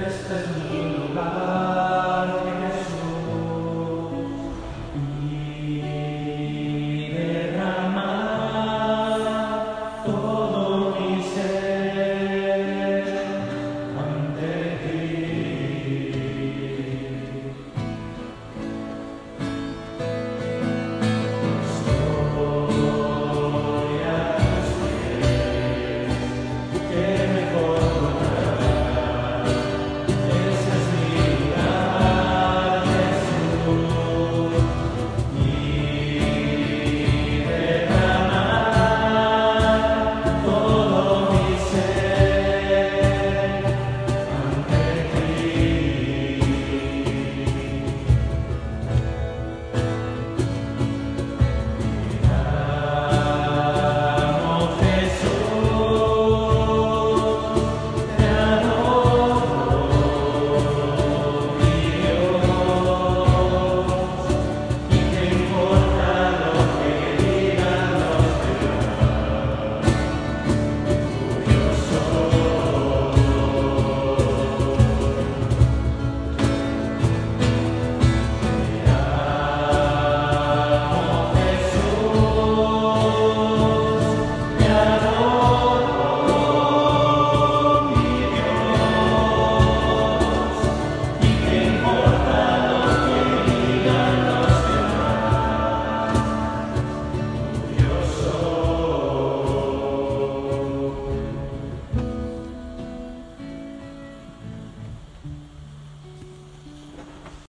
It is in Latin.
Estas mi lugar